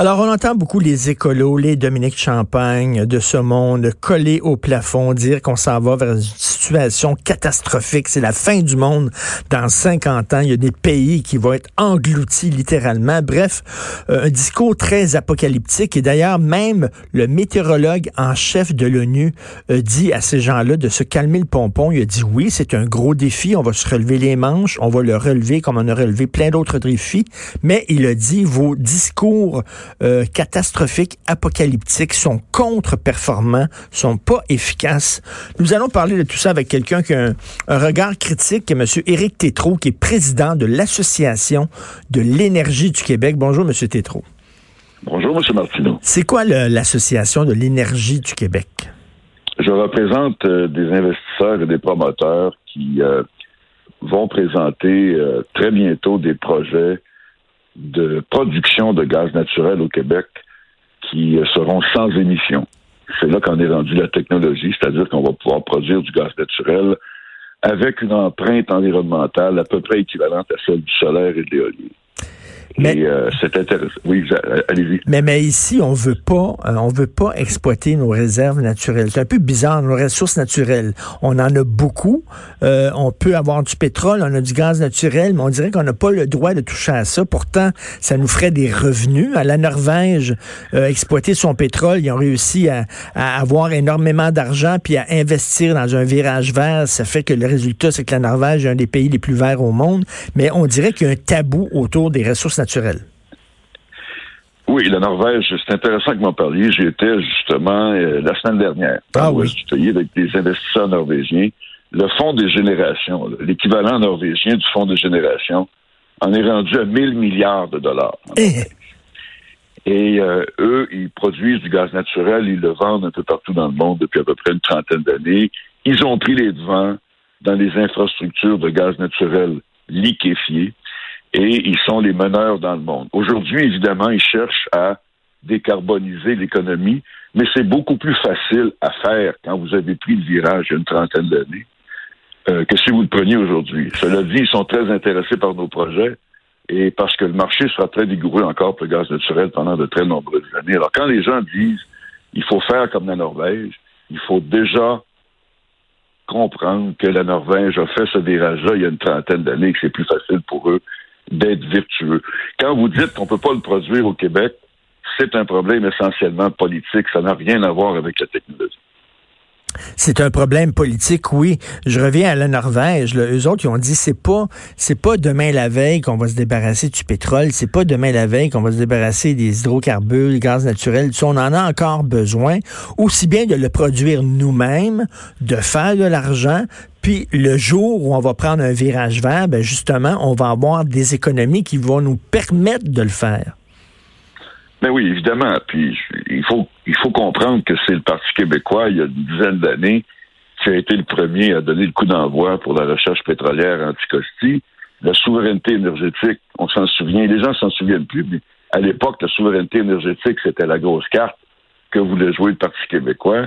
Alors, on entend beaucoup les écolos, les Dominique Champagne de ce monde coller au plafond, dire qu'on s'en va vers une situation catastrophique. C'est la fin du monde dans 50 ans. Il y a des pays qui vont être engloutis littéralement. Bref, euh, un discours très apocalyptique. Et d'ailleurs, même le météorologue en chef de l'ONU euh, dit à ces gens-là de se calmer le pompon. Il a dit oui, c'est un gros défi. On va se relever les manches. On va le relever comme on a relevé plein d'autres défis. Mais il a dit vos discours euh, catastrophiques, apocalyptiques, sont contre-performants, sont pas efficaces. Nous allons parler de tout ça avec quelqu'un qui a un, regard critique, M. Éric Tétrault, qui est président de l'Association de l'énergie du Québec. Bonjour, M. Tétrault. Bonjour, M. Martineau. C'est quoi l'Association de l'énergie du Québec? Je représente euh, des investisseurs et des promoteurs qui euh, vont présenter très bientôt des projets de production de gaz naturel au Québec qui seront sans émission. C'est là qu'on est rendu la technologie, c'est-à-dire qu'on va pouvoir produire du gaz naturel avec une empreinte environnementale à peu près équivalente à celle du solaire et de l'éolien. Mais, euh, c'est intéressant. Oui, allez-y. Mais, mais ici, on veut pas, euh, on veut pas exploiter nos réserves naturelles. C'est un peu bizarre, nos ressources naturelles. On en a beaucoup. Euh, on peut avoir du pétrole, on a du gaz naturel, mais on dirait qu'on n'a pas le droit de toucher à ça. Pourtant, ça nous ferait des revenus. À la Norvège, exploiter son pétrole, ils ont réussi à, à avoir énormément d'argent puis à investir dans un virage vert. Ça fait que le résultat, c'est que la Norvège est un des pays les plus verts au monde. Mais on dirait qu'il y a un tabou autour des ressources naturelles oui, la Norvège, c'est intéressant que vous m'en parliez. J'y étais justement euh, la semaine dernière. Ah oui. avec des investisseurs norvégiens. Le Fonds des générations, l'équivalent norvégien du Fonds des générations, en est rendu à 1000 milliards de dollars. Eh. Et euh, eux, ils produisent du gaz naturel, ils le vendent un peu partout dans le monde depuis à peu près une trentaine d'années. Ils ont pris les devants dans les infrastructures de gaz naturel liquéfié et ils sont les meneurs dans le monde. Aujourd'hui, évidemment, ils cherchent à décarboniser l'économie, mais c'est beaucoup plus facile à faire quand vous avez pris le virage il y a une trentaine d'années euh, que si vous le preniez aujourd'hui. Cela dit, ils sont très intéressés par nos projets et parce que le marché sera très vigoureux encore pour le gaz naturel pendant de très nombreuses années. Alors, quand les gens disent il faut faire comme la Norvège, il faut déjà comprendre que la Norvège a fait ce virage-là il y a une trentaine d'années, que c'est plus facile pour eux d'être vertueux. Quand vous dites qu'on ne peut pas le produire au Québec, c'est un problème essentiellement politique. Ça n'a rien à voir avec la technologie. C'est un problème politique, oui. Je reviens à la Norvège. Là. Eux autres, ils ont dit c'est pas c'est pas demain la veille qu'on va se débarrasser du pétrole, c'est pas demain la veille qu'on va se débarrasser des hydrocarbures, du gaz naturel. on en a encore besoin, aussi bien de le produire nous-mêmes, de faire de l'argent, puis le jour où on va prendre un virage vert, ben justement, on va avoir des économies qui vont nous permettre de le faire. Mais ben oui, évidemment. Puis il faut il faut comprendre que c'est le Parti québécois, il y a une dizaine d'années, qui a été le premier à donner le coup d'envoi pour la recherche pétrolière anticosti. La souveraineté énergétique, on s'en souvient, les gens s'en souviennent plus, mais à l'époque, la souveraineté énergétique, c'était la grosse carte que voulait jouer le Parti québécois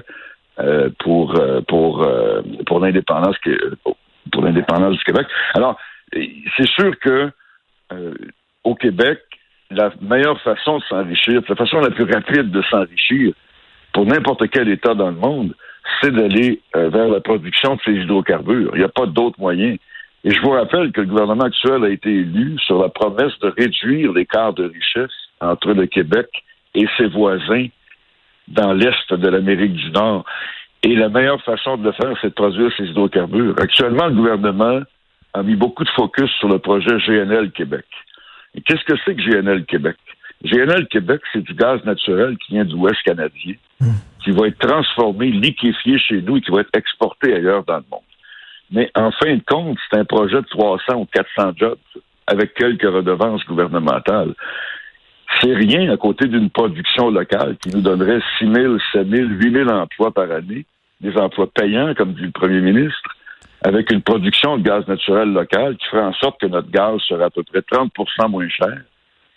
euh, pour euh, pour euh, pour l'indépendance pour l'indépendance du Québec. Alors, c'est sûr que au Québec, la meilleure façon de s'enrichir, la façon la plus rapide de s'enrichir pour n'importe quel État dans le monde, c'est d'aller euh, vers la production de ces hydrocarbures. Il n'y a pas d'autre moyen. Et je vous rappelle que le gouvernement actuel a été élu sur la promesse de réduire l'écart de richesse entre le Québec et ses voisins dans l'Est de l'Amérique du Nord. Et la meilleure façon de le faire, c'est de produire ces hydrocarbures. Actuellement, le gouvernement a mis beaucoup de focus sur le projet GNL Québec. Et qu'est-ce que c'est que GNL Québec? GNL Québec, c'est du gaz naturel qui vient du Ouest canadien, qui va être transformé, liquéfié chez nous et qui va être exporté ailleurs dans le monde. Mais en fin de compte, c'est un projet de 300 ou 400 jobs avec quelques redevances gouvernementales. C'est rien à côté d'une production locale qui nous donnerait 6 000, 7 000, 8 000 emplois par année, des emplois payants, comme dit le premier ministre, avec une production de gaz naturel local qui ferait en sorte que notre gaz serait à peu près 30% moins cher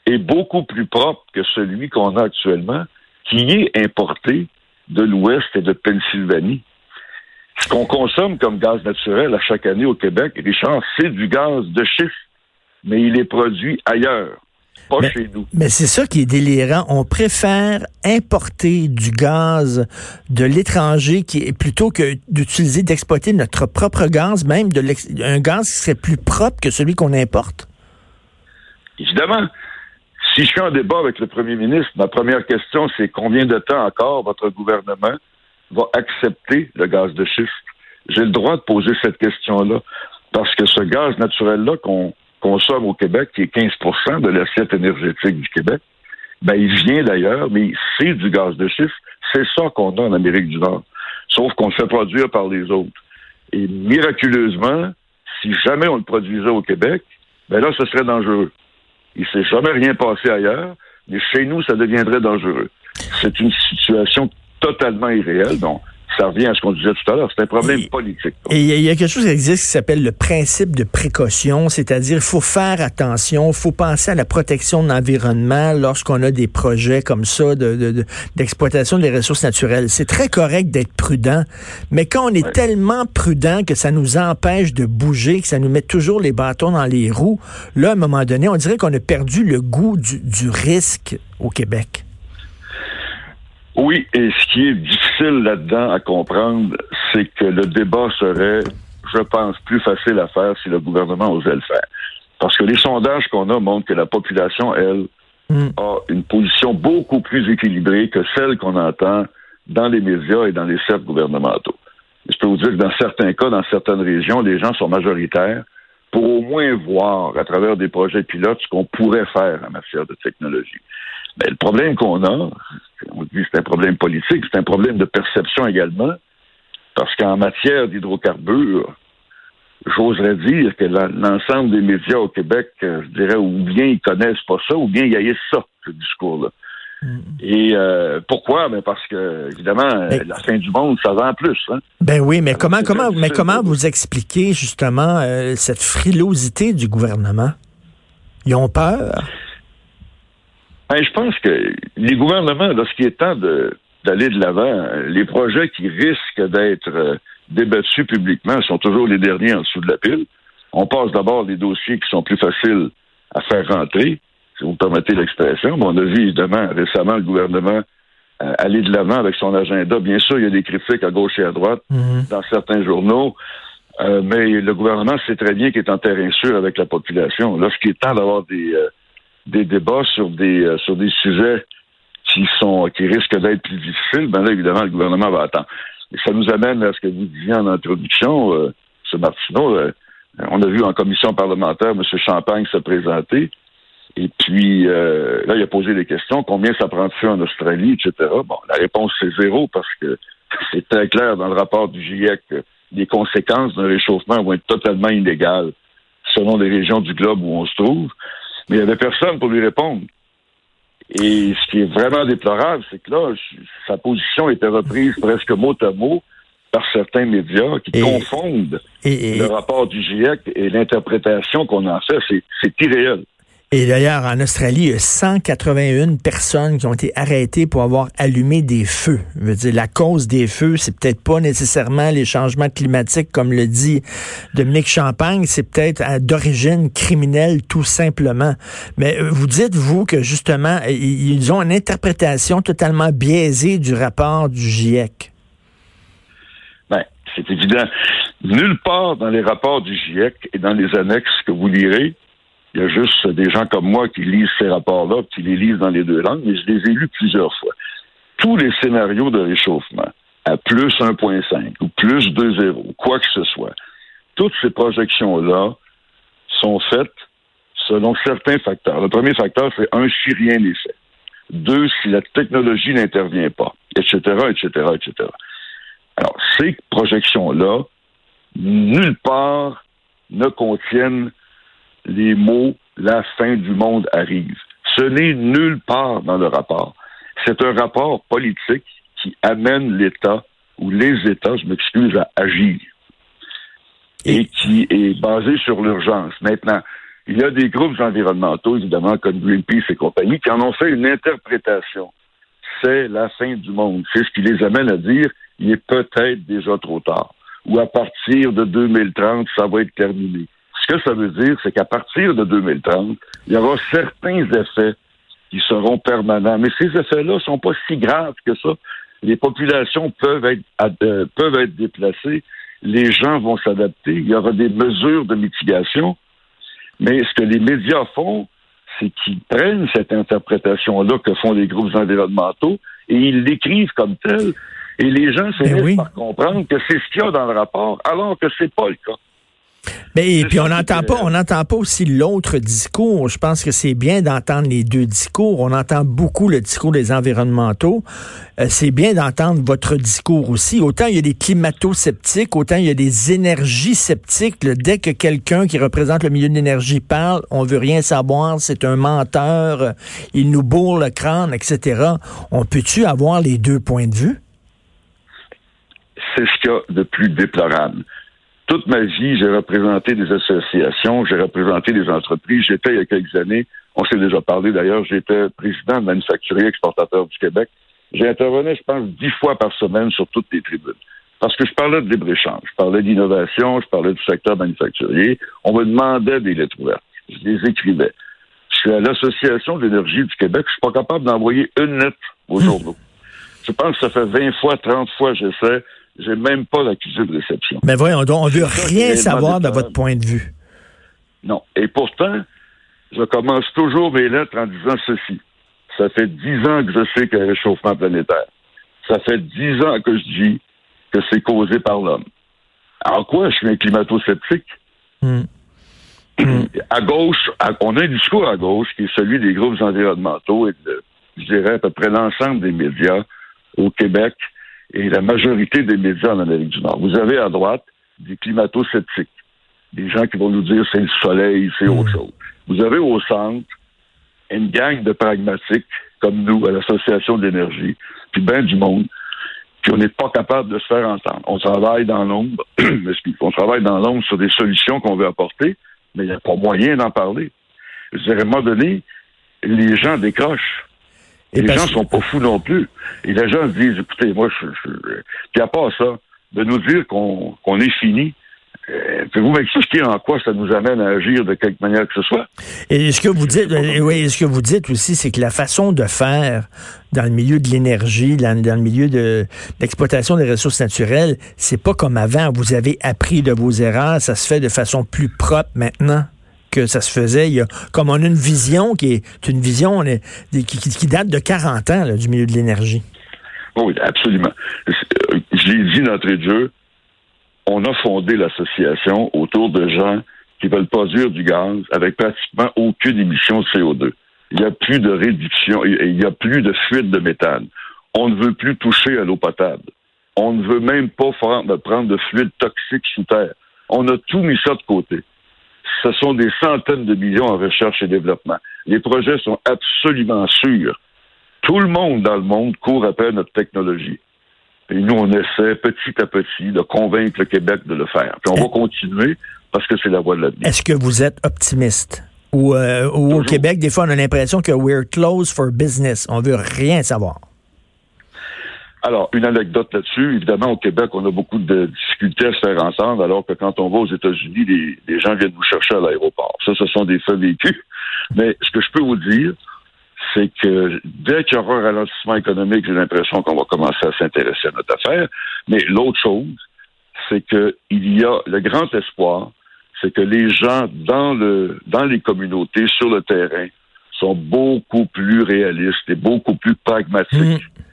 et beaucoup plus propre que celui qu'on a actuellement, qui est importé de l'Ouest et de Pennsylvanie. Ce qu'on consomme comme gaz naturel à chaque année au Québec, Richard, c'est du gaz de schiste, mais il est produit ailleurs. Pas chez nous. Mais c'est ça qui est délirant. On préfère importer du gaz de l'étranger qui plutôt que d'utiliser, d'exploiter notre propre gaz, même de un gaz qui serait plus propre que celui qu'on importe? Évidemment. Si je suis en débat avec le premier ministre, ma première question, c'est combien de temps encore votre gouvernement va accepter le gaz de schiste? J'ai le droit de poser cette question-là parce que ce gaz naturel-là qu'on consomme au Québec, qui est 15% de l'assiette énergétique du Québec, ben, il vient d'ailleurs, mais c'est du gaz de schiste. C'est ça qu'on a en Amérique du Nord. Sauf qu'on le fait produire par les autres. Et miraculeusement, si jamais on le produisait au Québec, ben là, ce serait dangereux. Il ne s'est jamais rien passé ailleurs, mais chez nous, ça deviendrait dangereux. C'est une situation totalement irréelle. Donc, ça revient à ce qu'on disait tout à l'heure. C'est un problème politique. Et il y, a quelque chose qui existe qui s'appelle le principe de précaution, c'est-à-dire il faut faire attention, il faut penser à la protection de l'environnement lorsqu'on a des projets comme ça d'exploitation de, des ressources naturelles. C'est très correct d'être prudent, mais quand on est tellement prudent que ça nous empêche de bouger, que ça nous met toujours les bâtons dans les roues, là, à un moment donné, on dirait qu'on a perdu le goût du risque au Québec. Oui, et ce qui est difficile là-dedans à comprendre, c'est que le débat serait, je pense, plus facile à faire si le gouvernement osait le faire. Parce que les sondages qu'on a montrent que la population, elle, hmm. a une position beaucoup plus équilibrée que celle qu'on entend dans les médias et dans les cercles gouvernementaux. je peux vous dire que dans certains cas, dans certaines régions, les gens sont majoritaires pour au moins voir à travers des projets pilotes ce qu'on pourrait faire en matière de technologie. Mais le problème qu'on a, on dit que c'est un problème politique, c'est un problème de perception également, parce qu'en matière d'hydrocarbures, j'oserais dire que l'ensemble des médias au Québec, euh, je dirais, ou bien ils connaissent pas ça, ou bien ils haïssent ça, ce discours-là. Mm. Et euh, pourquoi? Ben parce que évidemment, la fin du monde, ça va en plus. Hein? Ben oui, mais comment, comment, mais comment vous expliquez justement euh, cette frilosité du gouvernement? Ils ont peur? Ben, je pense que les gouvernements, lorsqu'il est temps d'aller de l'avant, les projets qui risquent d'être euh, débattus publiquement sont toujours les derniers en dessous de la pile. On passe d'abord les dossiers qui sont plus faciles à faire rentrer, si vous me permettez l'expression. on a vu évidemment récemment le gouvernement euh, aller de l'avant avec son agenda. Bien sûr, il y a des critiques à gauche et à droite mm-hmm. dans certains journaux, euh, mais le gouvernement sait très bien qu'il est en terrain sûr avec la population. Lorsqu'il est temps d'avoir des des débats sur des euh, sur des sujets qui sont qui risquent d'être plus difficiles, ben là, évidemment, le gouvernement va attendre. Et ça nous amène à ce que vous disiez en introduction, euh, M. Martineau. Euh, on a vu en commission parlementaire M. Champagne se présenter. Et puis, euh, là, il a posé des questions. Combien ça prend de feu en Australie, etc. Bon, la réponse, c'est zéro parce que c'est très clair dans le rapport du GIEC que les conséquences d'un réchauffement vont être totalement inégales selon les régions du globe où on se trouve. Mais il n'y avait personne pour lui répondre. Et ce qui est vraiment déplorable, c'est que là, sa position était reprise presque mot à mot par certains médias qui confondent le rapport du GIEC et l'interprétation qu'on en fait. C'est irréel. Et d'ailleurs, en Australie, il y a 181 personnes qui ont été arrêtées pour avoir allumé des feux. Je veux dire, la cause des feux, c'est peut-être pas nécessairement les changements climatiques, comme le dit Dominique Champagne, c'est peut-être d'origine criminelle, tout simplement. Mais euh, vous dites, vous, que justement, ils ont une interprétation totalement biaisée du rapport du GIEC. Ben, c'est évident. Nulle part dans les rapports du GIEC et dans les annexes que vous lirez, il y a juste des gens comme moi qui lisent ces rapports-là, qui les lisent dans les deux langues, mais je les ai lus plusieurs fois. Tous les scénarios de réchauffement, à plus 1.5 ou plus 2.0, quoi que ce soit, toutes ces projections-là sont faites selon certains facteurs. Le premier facteur, c'est un, si rien n'est fait. Deux, si la technologie n'intervient pas, etc., etc., etc. Alors, ces projections-là, nulle part ne contiennent les mots la fin du monde arrive. Ce n'est nulle part dans le rapport. C'est un rapport politique qui amène l'État ou les États, je m'excuse, à agir et qui est basé sur l'urgence. Maintenant, il y a des groupes environnementaux, évidemment, comme Greenpeace et compagnie, qui en ont fait une interprétation. C'est la fin du monde. C'est ce qui les amène à dire il est peut-être déjà trop tard. Ou à partir de 2030, ça va être terminé. Ce que ça veut dire, c'est qu'à partir de 2030, il y aura certains effets qui seront permanents. Mais ces effets-là sont pas si graves que ça. Les populations peuvent être, euh, peuvent être déplacées. Les gens vont s'adapter. Il y aura des mesures de mitigation. Mais ce que les médias font, c'est qu'ils prennent cette interprétation-là que font les groupes environnementaux et ils l'écrivent comme tel. Et les gens se ben oui. par comprendre que c'est ce qu'il y a dans le rapport, alors que c'est pas le cas. Mais et puis on n'entend pas, on n'entend pas aussi l'autre discours. Je pense que c'est bien d'entendre les deux discours. On entend beaucoup le discours des environnementaux. Euh, c'est bien d'entendre votre discours aussi. Autant il y a des climato-sceptiques, autant il y a des énergies sceptiques. Dès que quelqu'un qui représente le milieu de l'énergie parle, on veut rien savoir, c'est un menteur, il nous bourre le crâne, etc. On peut-tu avoir les deux points de vue? C'est ce qu'il y a de plus déplorable toute ma vie, j'ai représenté des associations, j'ai représenté des entreprises. J'étais il y a quelques années, on s'est déjà parlé d'ailleurs, j'étais président de manufacturier exportateur du Québec. J'intervenais, je pense, dix fois par semaine sur toutes les tribunes. Parce que je parlais de libre-échange, je parlais d'innovation, je parlais du secteur manufacturier. On me demandait des lettres ouvertes. Je les écrivais. Je suis à l'Association de l'énergie du Québec. Je suis pas capable d'envoyer une lettre aux hmm. journaux. Je pense que ça fait 20 fois, 30 fois j'essaie. J'ai même pas l'accusé de réception. Mais voyons on veut rien savoir de votre point de vue. Non. Et pourtant, je commence toujours mes lettres en disant ceci. Ça fait dix ans que je sais qu'il y a un réchauffement planétaire. Ça fait dix ans que je dis que c'est causé par l'homme. En quoi je suis un climato-sceptique? Hmm. À gauche, on a un discours à gauche qui est celui des groupes environnementaux et de, je dirais, à peu près l'ensemble des médias au Québec et la majorité des médias en Amérique du Nord. Vous avez à droite des climato-sceptiques, des gens qui vont nous dire c'est le soleil, c'est autre hmm. chose. Vous avez au centre une gang de pragmatiques comme nous à l'Association d'énergie, puis bien du monde, puis on n'est pas capable de se faire entendre. On travaille dans l'ombre, on travaille dans l'ombre sur des solutions qu'on veut apporter, mais il n'y a pas moyen d'en parler. Je dirais, à un moment donné, les gens décrochent les gens sont pas fous non plus. Et les gens se disent, écoutez, moi, je, je... puis à part ça, de nous dire qu'on est fini, euh, Pouvez-vous m'expliquer en quoi ça nous amène à agir de quelque manière que ce soit? Et ce que vous dites, euh, oui, ce que vous dites aussi, c'est que la façon de faire dans le milieu de l'énergie, dans, le milieu de l'exploitation des ressources naturelles, c'est pas comme avant. Vous avez appris de vos erreurs, ça se fait de façon plus propre maintenant que ça se faisait. Il y a, comme on a une vision qui est une vision qui, date de 40 ans du milieu de l'énergie. Oui, absolument. Je l'ai dit d'entrée de jeu, on a fondé l'association autour de gens qui veulent produire du gaz avec pratiquement aucune émission de CO2. Il n'y a plus de réduction, il n'y a plus de fuite de méthane. On ne veut plus toucher à l'eau potable. On ne veut même pas prendre de fluides toxiques sous terre. On a tout mis ça de côté ce sont des centaines de millions en recherche et développement. Les projets sont absolument sûrs. Tout le monde dans le monde court après notre technologie. Et nous, on essaie petit à petit de convaincre le Québec de le faire. Puis on va continuer parce que c'est la voie de l'avenir. Est-ce que vous êtes optimiste? Ou, euh, au Québec, des fois, on a l'impression que we're closed for business. On veut rien savoir. Alors, une anecdote là-dessus. Évidemment, au Québec, on a beaucoup de difficultés à se faire entendre, alors que quand on va aux États-Unis, les, gens viennent nous chercher à l'aéroport. Ça, ce sont des faits vécus. Mais ce que je peux vous dire, c'est que dès qu'il y aura un ralentissement économique, j'ai l'impression qu'on va commencer à s'intéresser à notre affaire. Mais l'autre chose, c'est qu'il y a le grand espoir, c'est que les gens dans le dans les communautés, sur le terrain, sont beaucoup plus réalistes et beaucoup plus pragmatiques. Mmh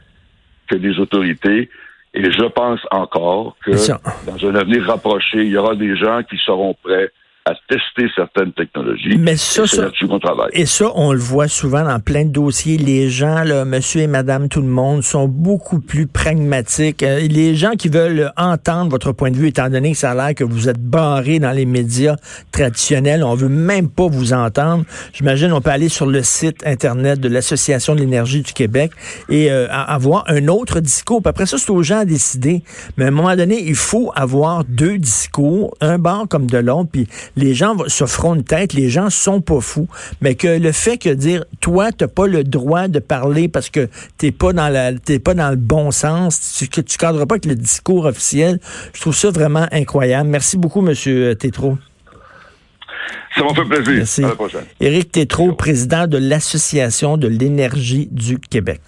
que les autorités. Et je pense encore que dans un avenir rapproché, il y aura des gens qui seront prêts à tester certaines technologies. Mais ça, c'est ça- là-dessus qu'on travaille. Et ça, on le voit souvent dans plein de dossiers. Les gens, là, monsieur et madame, tout le monde, sont beaucoup plus pragmatiques. Euh, les gens qui veulent entendre votre point de vue, étant donné que ça a l'air que vous êtes barré dans les médias traditionnels, on veut même pas vous entendre. J'imagine, on peut aller sur le site Internet de l'Association de l'énergie du Québec et euh, avoir un autre discours. Puis après ça, c'est aux gens à décider. Mais à un moment donné, il faut avoir deux discours, un bord comme de l'autre, puis les gens se feront une tête, les gens sont pas fous, mais que le fait que dire toi t'as pas le droit de parler parce que t'es pas dans la t'es pas dans le bon sens, tu, que tu cadres pas avec le discours officiel, je trouve ça vraiment incroyable. Merci beaucoup monsieur Tétrault. Ça m'a fait plaisir. Merci. À la prochaine. Éric Tétrault, président de l'Association de l'énergie du Québec.